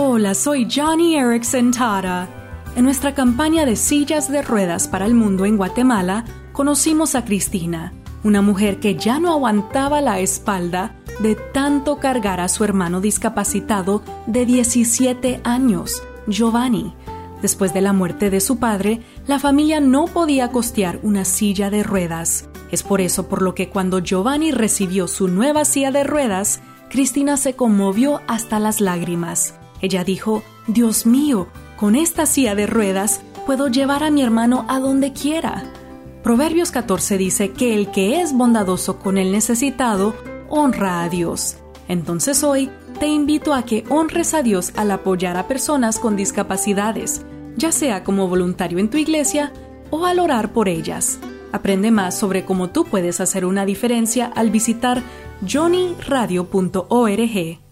Hola, soy Johnny Erickson Tara. En nuestra campaña de sillas de ruedas para el mundo en Guatemala, conocimos a Cristina, una mujer que ya no aguantaba la espalda de tanto cargar a su hermano discapacitado de 17 años, Giovanni. Después de la muerte de su padre, la familia no podía costear una silla de ruedas. Es por eso por lo que cuando Giovanni recibió su nueva silla de ruedas, Cristina se conmovió hasta las lágrimas. Ella dijo, Dios mío, con esta silla de ruedas puedo llevar a mi hermano a donde quiera. Proverbios 14 dice que el que es bondadoso con el necesitado honra a Dios. Entonces hoy te invito a que honres a Dios al apoyar a personas con discapacidades, ya sea como voluntario en tu iglesia o al orar por ellas. Aprende más sobre cómo tú puedes hacer una diferencia al visitar johnnyradio.org